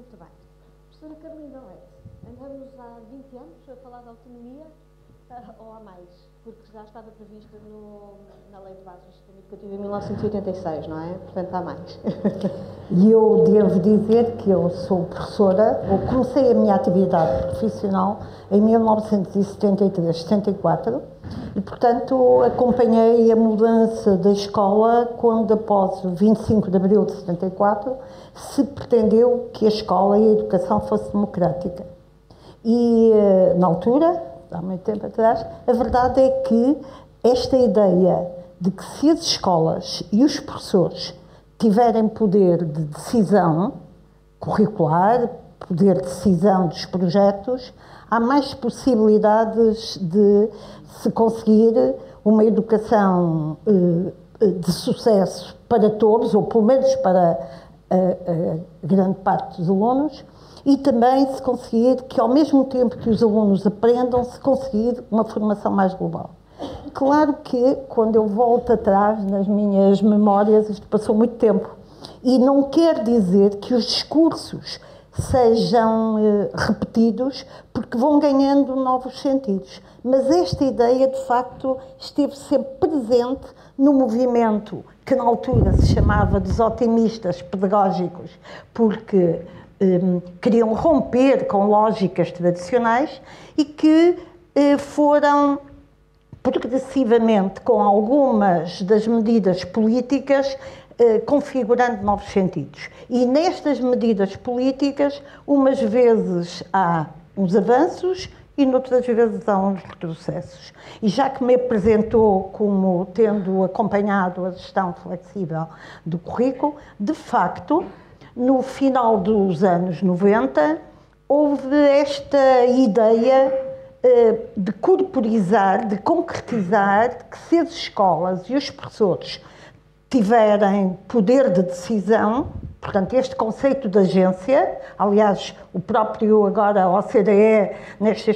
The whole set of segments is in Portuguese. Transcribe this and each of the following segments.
Muito bem. Professora Carolina Leite, andamos há 20 anos a falar de autonomia uh, ou há mais? Porque já estava prevista no, na Lei de Bases do Sistema em 1986, não é? Portanto, há mais. E eu devo dizer que eu sou professora, eu comecei a minha atividade profissional em 1973, 74 e, portanto, acompanhei a mudança da escola quando, após o 25 de abril de 74, se pretendeu que a escola e a educação fosse democrática. E, eh, na altura, há muito tempo atrás, a verdade é que esta ideia de que se as escolas e os professores tiverem poder de decisão curricular, poder de decisão dos projetos, há mais possibilidades de se conseguir uma educação eh, eh, de sucesso para todos, ou pelo menos para a, a grande parte dos alunos, e também se conseguir que, ao mesmo tempo que os alunos aprendam, se conseguir uma formação mais global. Claro que, quando eu volto atrás nas minhas memórias, isto passou muito tempo. E não quer dizer que os discursos sejam eh, repetidos, porque vão ganhando novos sentidos. Mas esta ideia, de facto, esteve sempre presente no movimento que na altura se chamava dos otimistas pedagógicos, porque eh, queriam romper com lógicas tradicionais e que eh, foram progressivamente, com algumas das medidas políticas, eh, configurando novos sentidos. E nestas medidas políticas, umas vezes há uns avanços e noutras vezes há uns retrocessos. E já que me apresentou como tendo acompanhado a gestão flexível do currículo, de facto, no final dos anos 90, houve esta ideia de corporizar, de concretizar que se as escolas e os professores tiverem poder de decisão, portanto, este conceito de agência, aliás, o próprio agora OCDE, neste,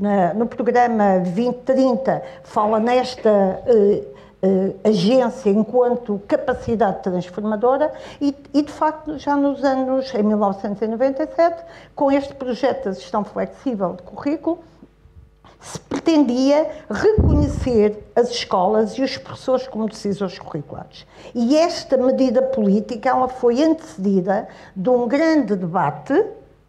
na, no programa 2030, fala nesta eh, eh, agência enquanto capacidade transformadora e, e, de facto, já nos anos, em 1997, com este projeto de gestão flexível de currículo, se pretendia reconhecer as escolas e os professores como decisores curriculares. E esta medida política ela foi antecedida de um grande debate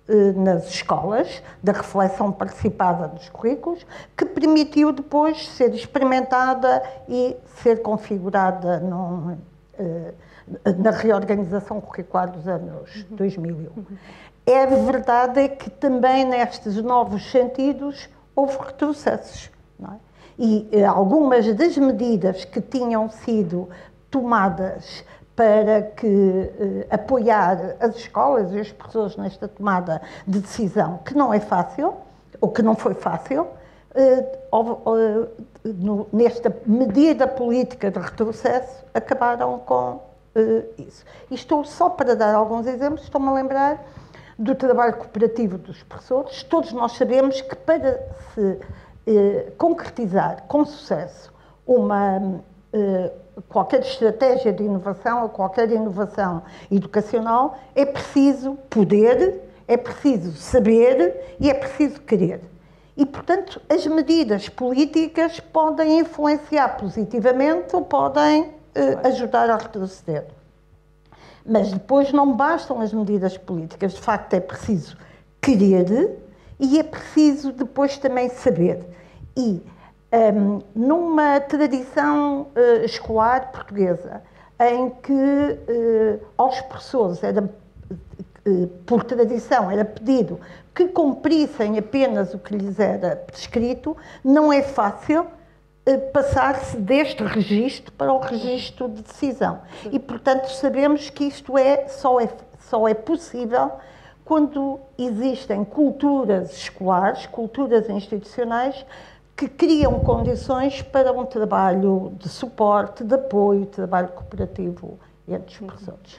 eh, nas escolas, da reflexão participada dos currículos, que permitiu depois ser experimentada e ser configurada num, eh, na reorganização curricular dos anos 2001. É verdade que também nestes novos sentidos houve retrocessos. É? E eh, algumas das medidas que tinham sido tomadas para que eh, apoiar as escolas e as pessoas nesta tomada de decisão, que não é fácil, ou que não foi fácil, eh, eh no, nesta medida política de retrocesso, acabaram com eh, isso. E estou só para dar alguns exemplos, estou-me a lembrar do trabalho cooperativo dos professores. Todos nós sabemos que para se eh, concretizar com sucesso uma eh, qualquer estratégia de inovação ou qualquer inovação educacional é preciso poder, é preciso saber e é preciso querer. E, portanto, as medidas políticas podem influenciar positivamente ou podem eh, ajudar a retroceder. Mas depois não bastam as medidas políticas, de facto é preciso querer e é preciso depois também saber. E um, numa tradição uh, escolar portuguesa, em que uh, aos professores era, uh, por tradição, era pedido que cumprissem apenas o que lhes era prescrito, não é fácil passar-se deste registro para o registro de decisão. E, portanto, sabemos que isto é só, é só é possível quando existem culturas escolares, culturas institucionais, que criam condições para um trabalho de suporte, de apoio, trabalho cooperativo entre os professores.